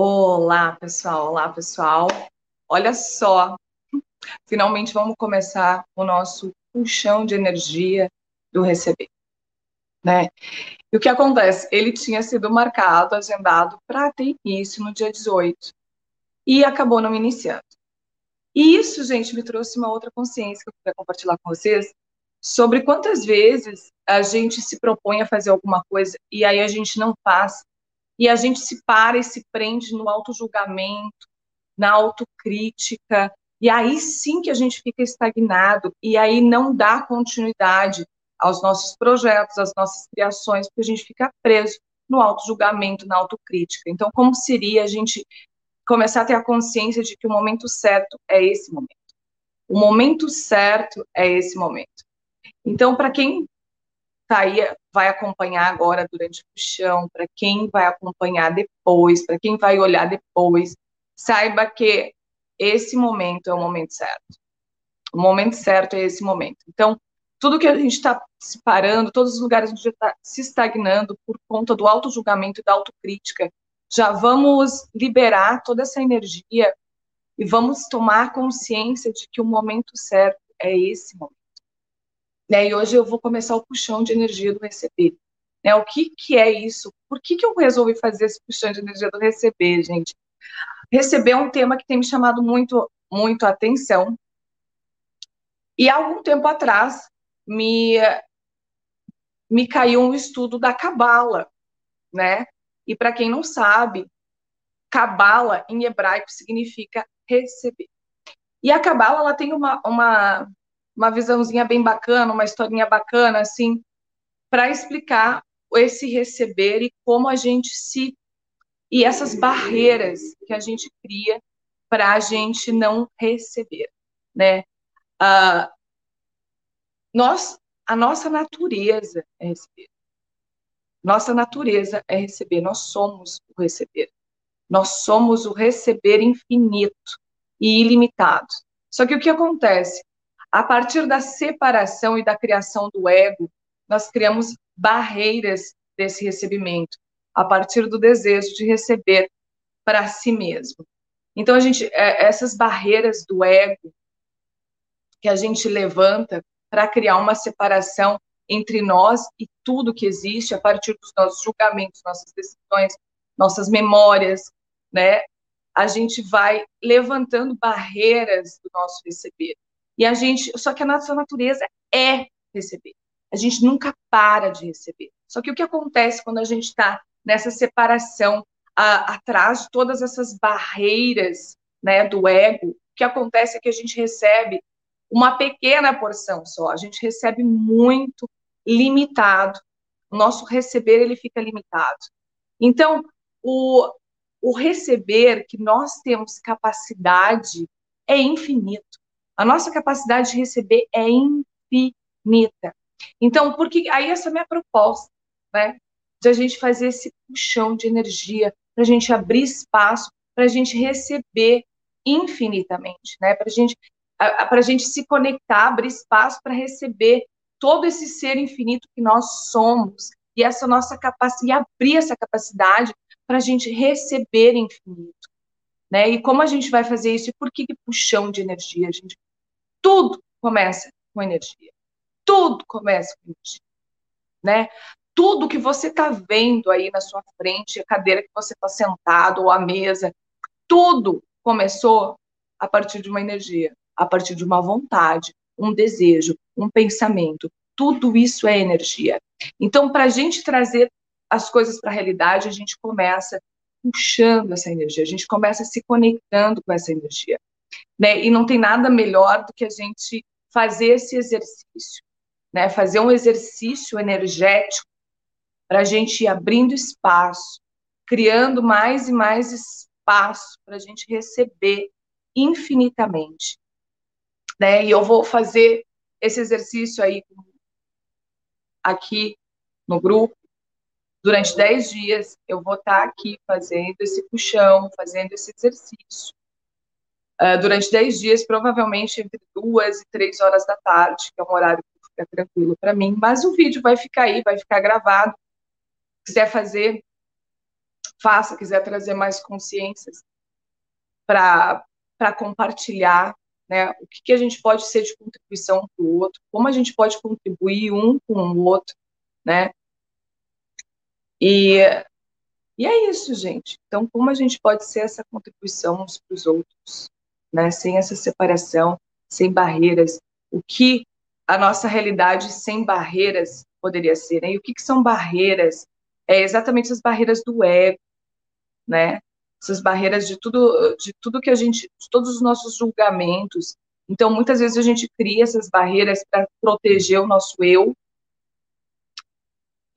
Olá, pessoal. Olá, pessoal. Olha só, finalmente vamos começar o nosso puxão de energia do receber, né? E o que acontece? Ele tinha sido marcado, agendado para ter início no dia 18 e acabou não iniciando. E isso, gente, me trouxe uma outra consciência que eu queria compartilhar com vocês sobre quantas vezes a gente se propõe a fazer alguma coisa e aí a gente não faz e a gente se para e se prende no auto-julgamento, na autocrítica, e aí sim que a gente fica estagnado, e aí não dá continuidade aos nossos projetos, às nossas criações, porque a gente fica preso no auto-julgamento, na autocrítica. Então, como seria a gente começar a ter a consciência de que o momento certo é esse momento? O momento certo é esse momento. Então, para quem tá aí, vai acompanhar agora durante o chão, para quem vai acompanhar depois, para quem vai olhar depois, saiba que esse momento é o momento certo. O momento certo é esse momento. Então, tudo que a gente está se parando, todos os lugares onde está se estagnando por conta do auto-julgamento e da autocrítica, já vamos liberar toda essa energia e vamos tomar consciência de que o momento certo é esse momento. Né? E hoje eu vou começar o puxão de energia do receber. Né? O que, que é isso? Por que, que eu resolvi fazer esse puxão de energia do receber, gente? Receber é um tema que tem me chamado muito, muito a atenção. E há algum tempo atrás me, me caiu um estudo da Cabala, né? E para quem não sabe, Cabala em hebraico significa receber. E a Cabala ela tem uma, uma, uma visãozinha bem bacana, uma historinha bacana, assim, para explicar esse receber e como a gente se. e essas barreiras que a gente cria para a gente não receber, né? Uh, nós, a nossa natureza é receber. Nossa natureza é receber, nós somos o receber. Nós somos o receber infinito e ilimitado. Só que o que acontece? A partir da separação e da criação do ego, nós criamos barreiras desse recebimento, a partir do desejo de receber para si mesmo. Então, a gente, é, essas barreiras do ego que a gente levanta para criar uma separação entre nós e tudo que existe a partir dos nossos julgamentos, nossas decisões, nossas memórias, né? A gente vai levantando barreiras do nosso receber. E a gente, só que a nossa natureza é receber. A gente nunca para de receber. Só que o que acontece quando a gente está nessa separação, a, atrás de todas essas barreiras né, do ego, o que acontece é que a gente recebe uma pequena porção só, a gente recebe muito limitado. O nosso receber ele fica limitado. Então, o, o receber que nós temos capacidade é infinito. A nossa capacidade de receber é infinita. Então, porque aí essa é a minha proposta, né? De a gente fazer esse puxão de energia, para a gente abrir espaço, para a gente receber infinitamente, né? Para gente, a gente se conectar, abrir espaço para receber todo esse ser infinito que nós somos e essa nossa capacidade, abrir essa capacidade para a gente receber infinito. Né? E como a gente vai fazer isso? E por que, que puxão de energia? Gente tudo começa com energia. Tudo começa com energia. Né? Tudo que você está vendo aí na sua frente, a cadeira que você está sentado, ou a mesa, tudo começou a partir de uma energia, a partir de uma vontade, um desejo, um pensamento. Tudo isso é energia. Então, para a gente trazer as coisas para a realidade, a gente começa puxando essa energia, a gente começa se conectando com essa energia. Né? E não tem nada melhor do que a gente fazer esse exercício, né? Fazer um exercício energético para a gente ir abrindo espaço, criando mais e mais espaço para a gente receber infinitamente, né? E eu vou fazer esse exercício aí aqui no grupo durante 10 dias. Eu vou estar aqui fazendo esse puxão, fazendo esse exercício uh, durante 10 dias, provavelmente entre duas e três horas da tarde, que é um horário que fica tranquilo para mim, mas o vídeo vai ficar aí, vai ficar gravado. Se quiser fazer, faça, quiser trazer mais consciências para compartilhar, né? O que, que a gente pode ser de contribuição para o outro, como a gente pode contribuir um com o outro, né? E, e é isso, gente. Então, como a gente pode ser essa contribuição uns para os outros, né? Sem essa separação, sem barreiras. O que a nossa realidade sem barreiras poderia ser, né? E o que, que são barreiras? É exatamente as barreiras do ego, né? Essas barreiras de tudo, de tudo que a gente, de todos os nossos julgamentos. Então, muitas vezes a gente cria essas barreiras para proteger o nosso eu,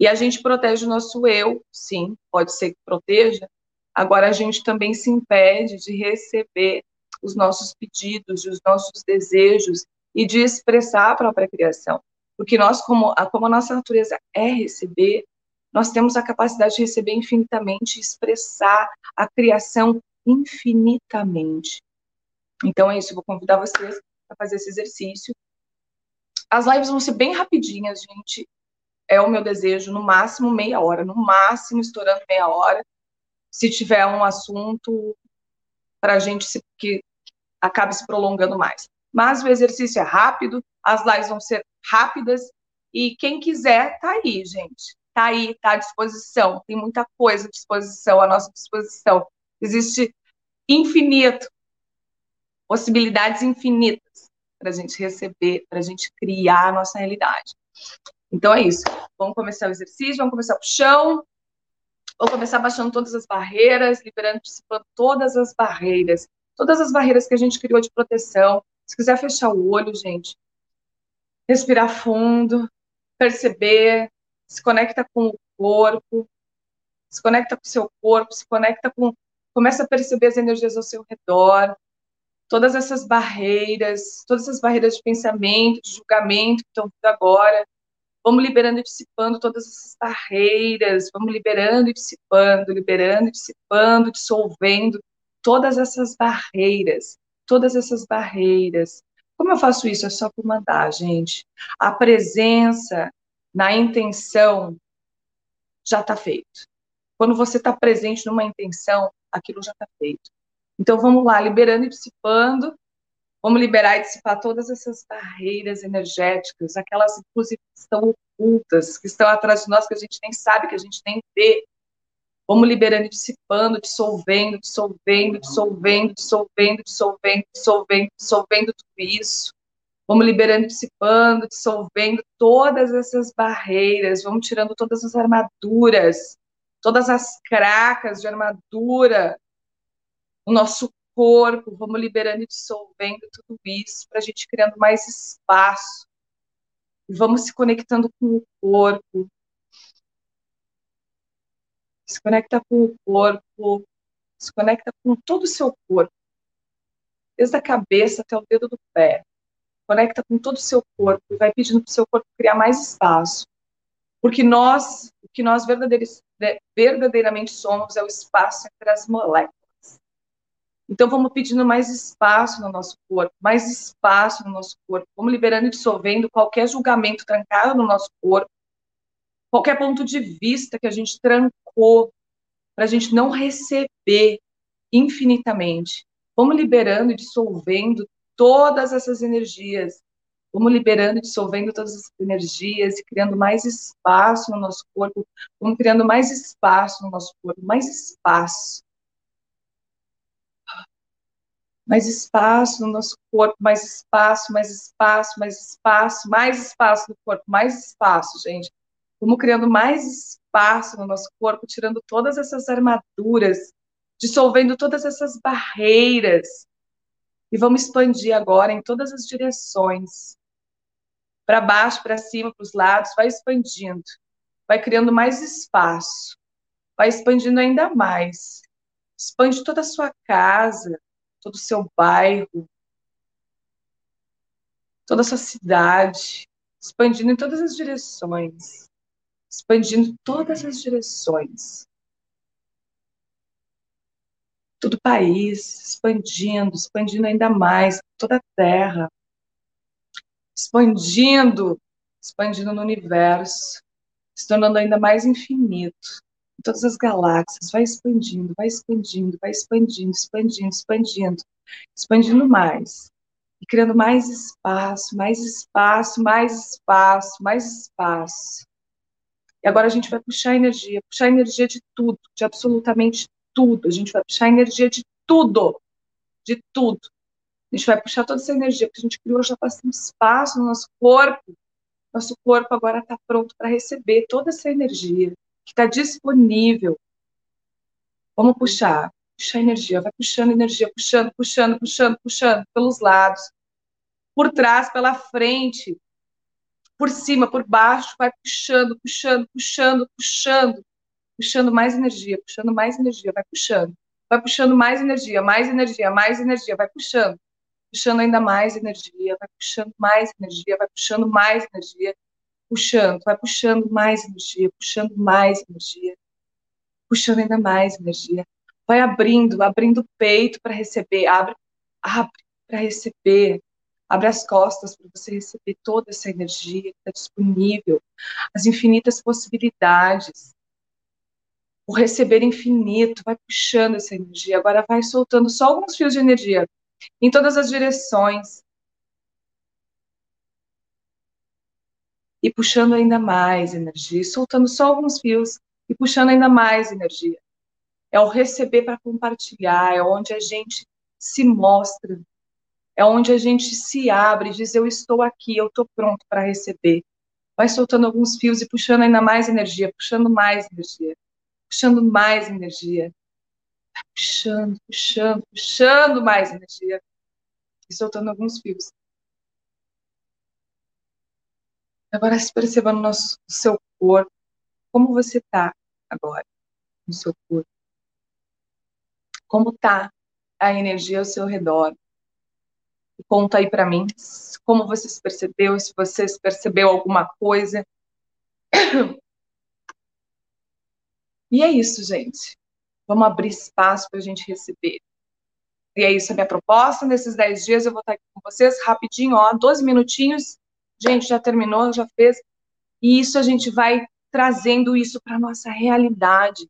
e a gente protege o nosso eu, sim, pode ser que proteja. Agora a gente também se impede de receber os nossos pedidos, os nossos desejos e de expressar a própria criação. Porque nós, como a, como a nossa natureza é receber, nós temos a capacidade de receber infinitamente, expressar a criação infinitamente. Então é isso, vou convidar vocês a fazer esse exercício. As lives vão ser bem rapidinhas, gente é o meu desejo, no máximo meia hora, no máximo estourando meia hora. Se tiver um assunto para a gente se, que acabe se prolongando mais. Mas o exercício é rápido, as lives vão ser rápidas e quem quiser tá aí, gente. Tá aí, tá à disposição. Tem muita coisa à disposição, à nossa disposição. Existe infinito, possibilidades infinitas para a gente receber, para a gente criar a nossa realidade. Então é isso. Vamos começar o exercício, vamos começar o chão. Vamos começar baixando todas as barreiras, liberando, dissipando todas as barreiras. Todas as barreiras que a gente criou de proteção. Se quiser fechar o olho, gente, respirar fundo, perceber, se conecta com o corpo, se conecta com o seu corpo, se conecta com. Começa a perceber as energias ao seu redor, todas essas barreiras, todas essas barreiras de pensamento, de julgamento que estão vindo agora, Vamos liberando e dissipando todas essas barreiras, vamos liberando e dissipando, liberando e dissipando, dissolvendo todas essas barreiras, todas essas barreiras. Como eu faço isso? É só por mandar, gente. A presença na intenção já está feito. Quando você está presente numa intenção, aquilo já está feito. Então vamos lá, liberando e dissipando, Vamos liberar e dissipar todas essas barreiras energéticas, aquelas, inclusive, que estão ocultas, que estão atrás de nós, que a gente nem sabe, que a gente nem vê. Vamos liberando dissipando, dissolvendo, dissolvendo, dissolvendo, dissolvendo, dissolvendo, dissolvendo, dissolvendo tudo isso. Vamos liberando, dissipando, dissolvendo todas essas barreiras, vamos tirando todas as armaduras, todas as cracas de armadura, o nosso corpo, vamos liberando e dissolvendo tudo isso, para a gente criando mais espaço. E vamos se conectando com o corpo. Se conecta com o corpo, se conecta com todo o seu corpo, desde a cabeça até o dedo do pé. Conecta com todo o seu corpo e vai pedindo para o seu corpo criar mais espaço. Porque nós, o que nós verdadeiramente somos é o espaço entre as moléculas. Então, vamos pedindo mais espaço no nosso corpo, mais espaço no nosso corpo. Vamos liberando e dissolvendo qualquer julgamento trancado no nosso corpo, qualquer ponto de vista que a gente trancou, para a gente não receber infinitamente. Vamos liberando e dissolvendo todas essas energias. Vamos liberando e dissolvendo todas essas energias e criando mais espaço no nosso corpo. Vamos criando mais espaço no nosso corpo, mais espaço mais espaço no nosso corpo, mais espaço, mais espaço, mais espaço, mais espaço no corpo, mais espaço, gente. Vamos criando mais espaço no nosso corpo, tirando todas essas armaduras, dissolvendo todas essas barreiras. E vamos expandir agora em todas as direções. Para baixo, para cima, para os lados, vai expandindo. Vai criando mais espaço. Vai expandindo ainda mais. Expande toda a sua casa, todo o seu bairro, toda a sua cidade, expandindo em todas as direções, expandindo todas as direções. Todo o país, expandindo, expandindo ainda mais, toda a terra, expandindo, expandindo no universo, se tornando ainda mais infinito, todas as galáxias, vai expandindo, vai expandindo, vai expandindo, expandindo, expandindo, expandindo mais. E criando mais espaço, mais espaço, mais espaço, mais espaço. E agora a gente vai puxar energia, puxar energia de tudo, de absolutamente tudo. A gente vai puxar energia de tudo, de tudo. A gente vai puxar toda essa energia, porque a gente criou já bastante espaço no nosso corpo. Nosso corpo agora está pronto para receber toda essa energia que está disponível. Vamos puxar, puxar energia, vai puxando energia, puxando, puxando, puxando, puxando pelos lados, por trás, pela frente, por cima, por baixo, vai puxando, puxando, puxando, puxando, puxando mais energia, puxando mais energia, vai puxando, vai puxando mais energia, mais energia, mais energia, vai puxando puxando ainda mais energia, vai puxando mais energia, vai puxando mais energia, puxando, vai puxando mais energia, puxando mais energia, puxando ainda mais energia. Vai abrindo, abrindo o peito para receber, abre, abre para receber, abre as costas para você receber toda essa energia que está disponível, as infinitas possibilidades. O receber infinito, vai puxando essa energia. Agora vai soltando só alguns fios de energia em todas as direções. E puxando ainda mais energia, soltando só alguns fios e puxando ainda mais energia. É o receber para compartilhar, é onde a gente se mostra, é onde a gente se abre diz: Eu estou aqui, eu estou pronto para receber. Vai soltando alguns fios e puxando ainda mais energia, puxando mais energia, puxando mais energia puxando, puxando, puxando mais energia e soltando alguns fios. Agora se perceba no, nosso, no seu corpo, como você está agora no seu corpo. Como está a energia ao seu redor. Conta aí para mim como você se percebeu, se você percebeu alguma coisa. E é isso, gente. Vamos abrir espaço para a gente receber. E é isso a minha proposta. Nesses 10 dias eu vou estar aqui com vocês rapidinho, ó, 12 minutinhos. Gente, já terminou, já fez. E isso a gente vai trazendo isso para nossa realidade.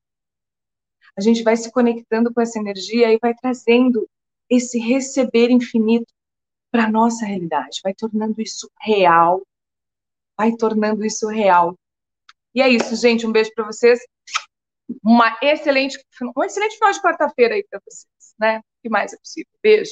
A gente vai se conectando com essa energia e vai trazendo esse receber infinito para nossa realidade, vai tornando isso real, vai tornando isso real. E é isso, gente. Um beijo para vocês uma excelente, um excelente final de quarta-feira aí para vocês, né? O que mais é possível. Beijo.